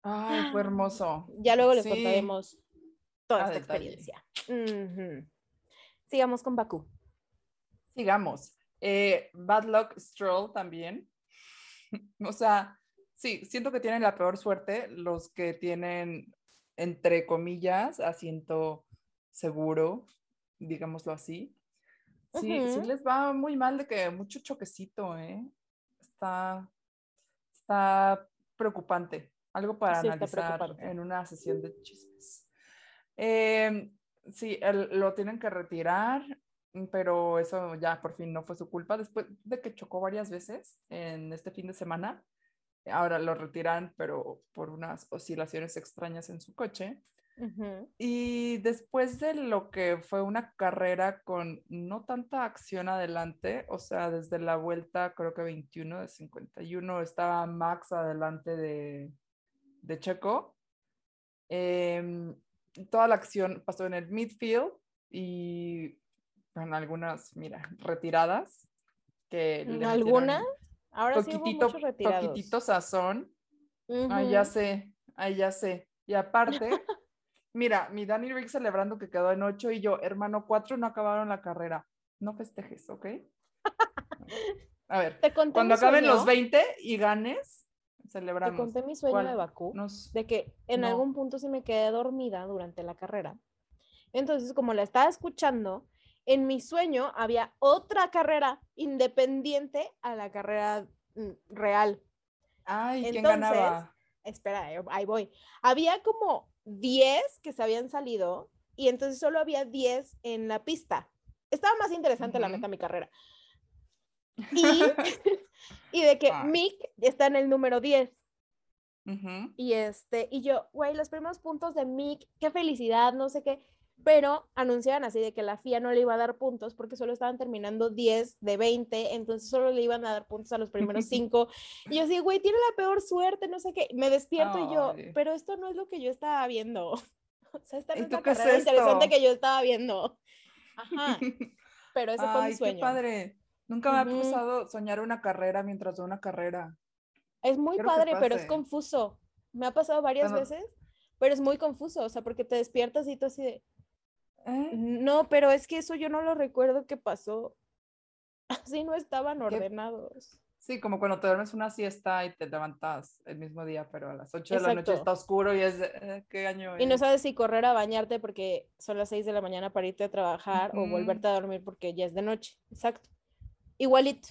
Ay, fue hermoso. Ya luego les Sí. contaremos toda A esta detalle. experiencia. Sigamos con Bakú. Sigamos. Eh, Bad Luck Stroll también. O sea, sí, siento que tienen la peor suerte los que tienen, entre comillas, asiento seguro, digámoslo así. Sí, sí les va muy mal de que mucho choquecito, ¿eh? Está, está preocupante. Algo para Sí, analizar en una sesión de chismes. Em, sí, el- lo tienen que retirar, mm, pero eso ya por fin no fue su culpa. Después de que chocó varias veces en este fin de semana, ahora lo retiran, pero por unas oscilaciones extrañas en su coche. Ujú. Y después de lo que fue una carrera con no tanta acción adelante, o sea, desde la vuelta creo que 21 de 51 estaba Max adelante de, de Checo. Em, toda la acción pasó en el midfield y con algunas, mira, retiradas. Que ¿Algunas? Ahora sí hubo Poquitito, retirados. poquitito sazón. Ay, ya sé, ay, ya sé. Y aparte, mira, mi Danny Rick celebrando que quedó en ocho y yo, hermano, cuatro no acabaron la carrera. No festejes, ¿ok? A ver, Te conté cuando acaben los sueño, 20 y ganes, Te celebramos. conté mi sueño ¿Cuál? de Bakú, Nos- de que en no. algún punto sí me quedé dormida durante la carrera. Entonces, como la estaba escuchando, en mi sueño había otra carrera independiente a la carrera mm, real. Ay, ¿quién Entonces, ganaba? Espera, ahí voy. Había como 10 que se habían salido y entonces solo había 10 en la pista. Estaba más interesante la neta mi carrera. Y, y de que Ay. Mick está en el número 10. Ujú. Y este, y yo, güey, los primeros puntos de Mick, qué felicidad, no sé qué. Pero anunciaban así de que la FIA no le iba a dar puntos porque solo estaban terminando 10 de 20, entonces solo le iban a dar puntos a los primeros 5. Y yo así, güey, tiene la peor suerte, no sé qué. Me despierto y yo, pero esto no es lo que yo estaba viendo. O sea, esta no ¿Y es la qué es carrera interesante que yo estaba viendo. Ajá, pero ese fue Ay, mi sueño. qué padre. Nunca me ha Ujú. pasado soñar una carrera mientras veo una carrera. Es muy Quiero padre, pero es confuso. Me ha pasado varias veces, pero es muy confuso, o sea, porque te despiertas y tú así de, ¿Eh? No, pero es que eso yo no lo recuerdo que pasó. Así no estaban ordenados. Sí, como cuando te duermes una siesta y te levantas el mismo día, pero a las 8 de la noche está oscuro y es de, eh, ¿qué año Y no es? sabes si correr a bañarte porque son las 6 de la mañana para irte a trabajar o volverte a dormir porque ya es de noche. Exacto. Igualito.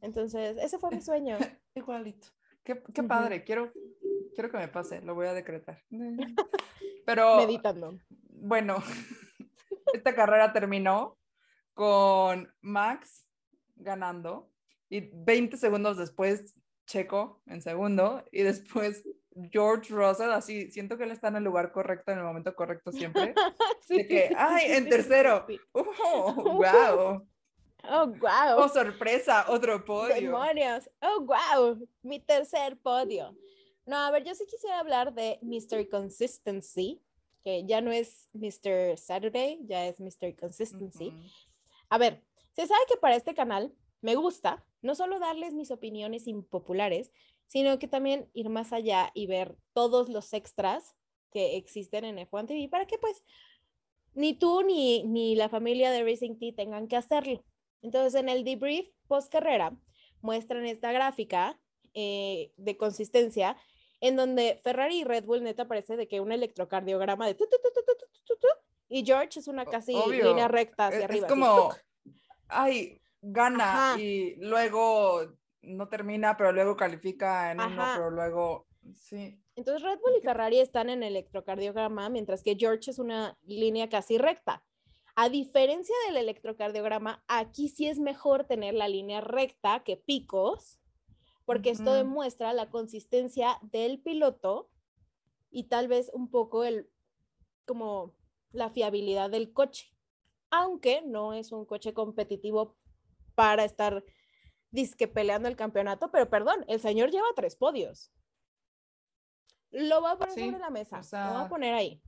Entonces, ese fue mi sueño. igualito. Qué, padre, quiero, quiero que me pase, lo voy a decretar. Pero Meditando. bueno, esta carrera terminó con Max ganando y 20 segundos después Checo en segundo y después George Russell, así siento que él está en el lugar correcto en el momento correcto siempre. Sí, De que, ay, en tercero. ¡Oh, wow! Oh, wow. ¡Oh, sorpresa! Otro podio. Demonios. Oh, wow. Mi tercer podio. No, a ver, yo sí quisiera hablar de Mr. Consistency, que ya no es Mr. Saturday, ya es Mr. Consistency. A ver, se sabe que para este canal me gusta no solo darles mis opiniones impopulares, sino que también ir más allá y ver todos los extras que existen en F1 TV para que pues ni tú ni, ni la familia de Racing T tengan que hacerlo. Entonces en el debrief post carrera muestran esta gráfica eh, de consistencia en donde Ferrari y Red Bull neta parece de que un electrocardiograma de tu, tu, tu, y George es una casi Obvio. línea recta e, hacia es, arriba. Es como, ay, gana Ajá. y luego no termina, pero luego califica en Ajá. uno, pero luego sí. Entonces Red Bull y Ferrari están en electrocardiograma, mientras que George es una línea casi recta. A diferencia del electrocardiograma, aquí sí es mejor tener la línea recta que picos porque esto demuestra la consistencia del piloto y tal vez un poco el como la fiabilidad del coche. Aunque no es un coche competitivo para estar disque peleando el campeonato, pero perdón, el señor lleva tres podios. Lo voy a poner Sí, sobre la mesa, o lo sea, a poner ahí.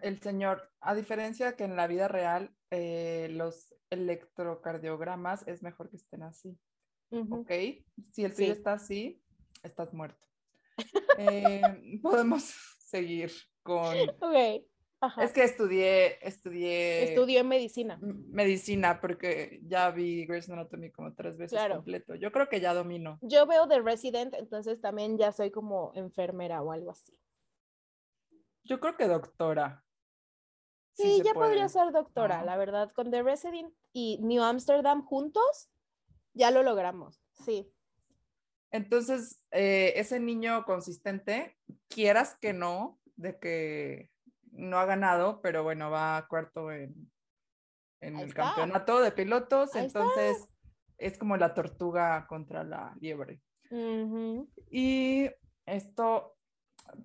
El señor, a diferencia que en la vida real, eh, los electrocardiogramas es mejor que estén así, Ujú. ¿ok? Si el tuyo Sí. está así, estás muerto. Eh, podemos seguir con... Ok, ajá. Es que estudié, estudié Estudió en medicina. medicina porque ya vi Grey's Anatomy como tres veces Claro. completo. Yo creo que ya domino. Yo veo The Resident, entonces también ya soy como enfermera o algo así. Yo creo que doctora. Sí, ya podría ser doctora, la verdad. Con The Resident y New Amsterdam juntos, ya lo logramos. Sí. Entonces, eh, ese niño consistente, quieras que no, de que no ha ganado, pero bueno, va a cuarto en, en el está. campeonato de pilotos, Ahí está. entonces es como la tortuga contra la liebre. Y esto,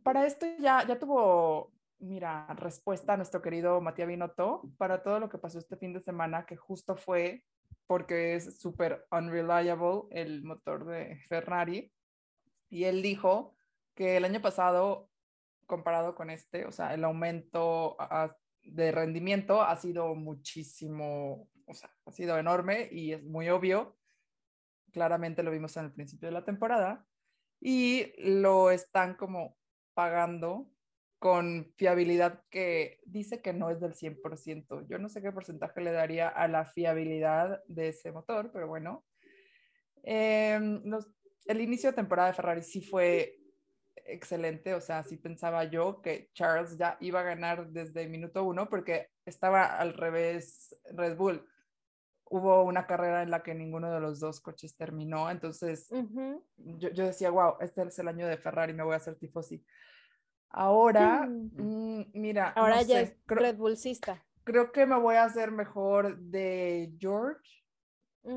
para esto ya, ya tuvo, mira, respuesta nuestro querido Matías Binotto para todo lo que pasó este fin de semana, que justo fue porque es súper unreliable el motor de Ferrari. Y él dijo que el año pasado, comparado con este, o sea, el aumento a- de rendimiento ha sido muchísimo, o sea, ha sido enorme y es muy obvio. Claramente lo vimos en el principio de la temporada y lo están como pagando con fiabilidad que dice que no es del 100%. Yo no sé qué porcentaje le daría a la fiabilidad de ese motor, pero bueno. Em, los- el inicio de temporada de Ferrari sí fue excelente, o sea, sí pensaba yo que Charles ya iba a ganar desde minuto uno porque estaba al revés Red Bull. Hubo una carrera en la que ninguno de los dos coches terminó, entonces yo, yo decía, wow, este es el año de Ferrari, me voy a hacer tifosi. Ahora, Mm. mm, mira, Ahora no ya sé, es creo, Red Bullcista. creo que me voy a hacer mejor de George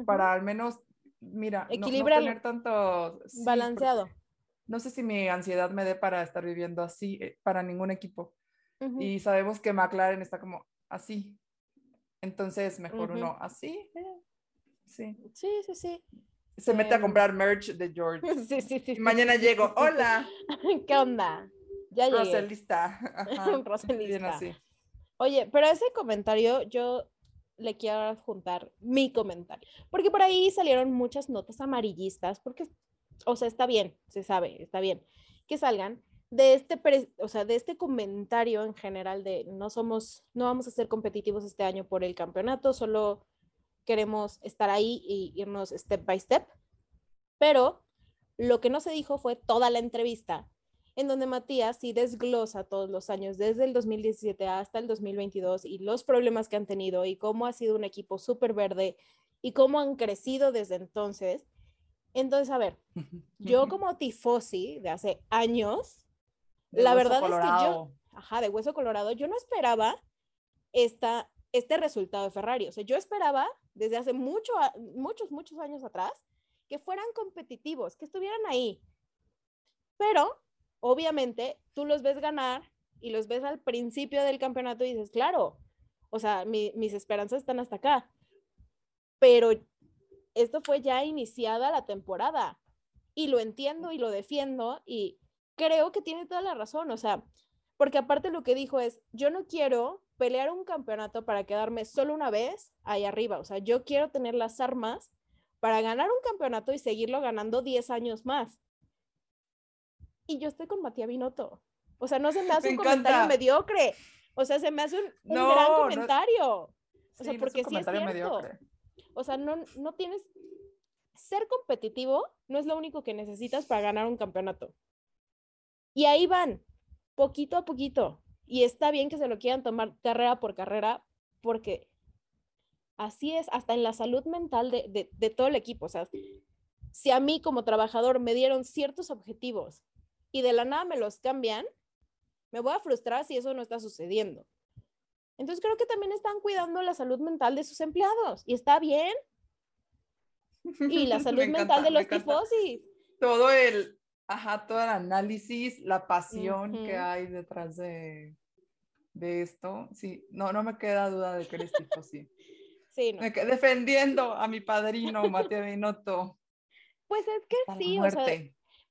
para al menos, mira, no- tener tanto sí, Balanceado. No sé si mi ansiedad me dé para estar viviendo así eh, para ningún equipo. Y sabemos que McLaren está como así. Entonces, mejor uno así. eh, Sí. Sí, sí, sí. Se mete a Em, comprar merch de George. Sí, sí, sí. Y mañana llego. Hola, ¿Qué onda? Ya llegué. Roselista. Roselista. Oye, pero a ese comentario yo le quiero adjuntar mi comentario, porque por ahí salieron muchas notas amarillistas, porque, o sea, está bien, se sabe, está bien que salgan de este, o sea, de este comentario en general de no somos, no vamos a ser competitivos este año por el campeonato, solo queremos estar ahí y irnos step by step, pero lo que no se dijo fue toda la entrevista en donde Matías sí desglosa todos los años, desde el 2017 hasta el 2022, y los problemas que han tenido, y cómo ha sido un equipo súper verde, y cómo han crecido desde entonces. Entonces, a ver, yo como tifosi de hace años, De la verdad es que yo, ajá, de hueso colorado, yo no esperaba esta, este resultado de Ferrari. O sea, yo esperaba desde hace mucho, muchos, muchos años atrás que fueran competitivos, que estuvieran ahí. Pero, obviamente, tú los ves ganar y los ves al principio del campeonato y dices, claro, o sea, mi- mis esperanzas están hasta acá. Pero esto fue ya iniciada la temporada y lo entiendo y lo defiendo y creo que tiene toda la razón, o sea, porque aparte lo que dijo es, yo no quiero pelear un campeonato para quedarme solo una vez ahí arriba, o sea, yo quiero tener las armas para ganar un campeonato y seguirlo ganando 10 años más. Y yo estoy con Matías Binotto. O sea, no se me hace Me un comentario mediocre. O sea, se me hace un, un No, gran no- comentario. O sea, no es un porque sí es cierto. mediocre. O sea, no, no tienes... Ser competitivo no es lo único que necesitas para ganar un campeonato. Y ahí van, poquito a poquito. Y está bien que se lo quieran tomar carrera por carrera, porque así es, hasta en la salud mental de, de, de todo el equipo. O sea, si a mí como trabajador me dieron ciertos objetivos y de la nada me los cambian, me voy a frustrar si eso no está sucediendo. Entonces creo que también están cuidando la salud mental de sus empleados y está bien. Y la Me salud encanta, mental de los tifosis. Todo el, ajá, todo el análisis, la pasión que hay detrás de, de esto. Sí, no, no me queda duda de que eres tifosi. Sí, no. Defendiendo a mi padrino, Mateo Binotto. Pues es que hasta sí, o sea.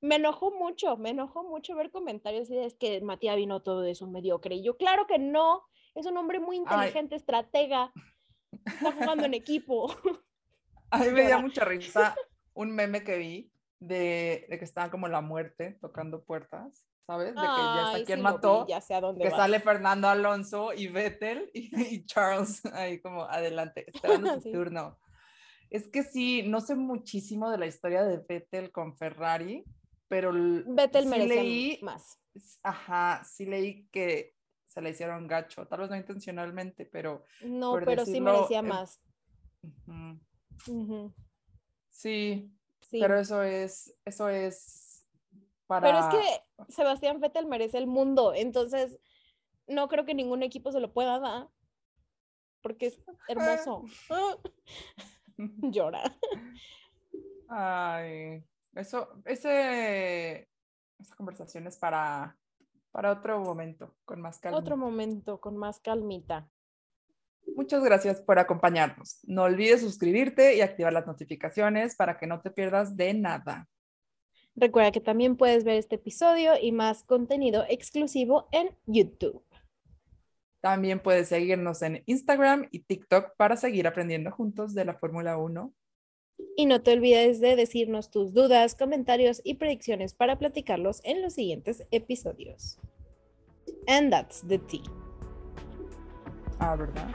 Me enojó mucho, me enojó mucho ver comentarios y es que Matías vino todo de eso mediocre. Y yo, claro que no, es un hombre muy inteligente, estratega, está jugando en equipo. A mí me dio mucha risa un meme que vi de, de que estaba como la muerte tocando puertas, ¿sabes? De que ya está Ay, quien sí lo vi, mató. ya sé a dónde que vas. sale Fernando Alonso y Vettel y, y Charles ahí como adelante, esperando su Sí. turno. Es que sí, no sé muchísimo de la historia de Vettel con Ferrari, pero Vettel sí merecía leí, más. ajá, sí leí que se le hicieron gacho, tal vez no intencionalmente, pero No, pero sí merecía más. sí. pero eso es, eso es para... Pero es que Sebastián Vettel merece el mundo, entonces no creo que ningún equipo se lo pueda dar, porque es hermoso. Llora. Ay, eso, ese, esa conversación es para, para otro momento, con más calma. Otro momento con más calmita. Muchas gracias por acompañarnos. No olvides suscribirte y activar las notificaciones para que no te pierdas de nada. Recuerda que también puedes ver este episodio y más contenido exclusivo en YouTube. También puedes seguirnos en Instagram y TikTok para seguir aprendiendo juntos de la Fórmula 1. Y no te olvides de decirnos tus dudas, comentarios y predicciones para platicarlos en los siguientes episodios. And that's the tea. Ah, ¿verdad?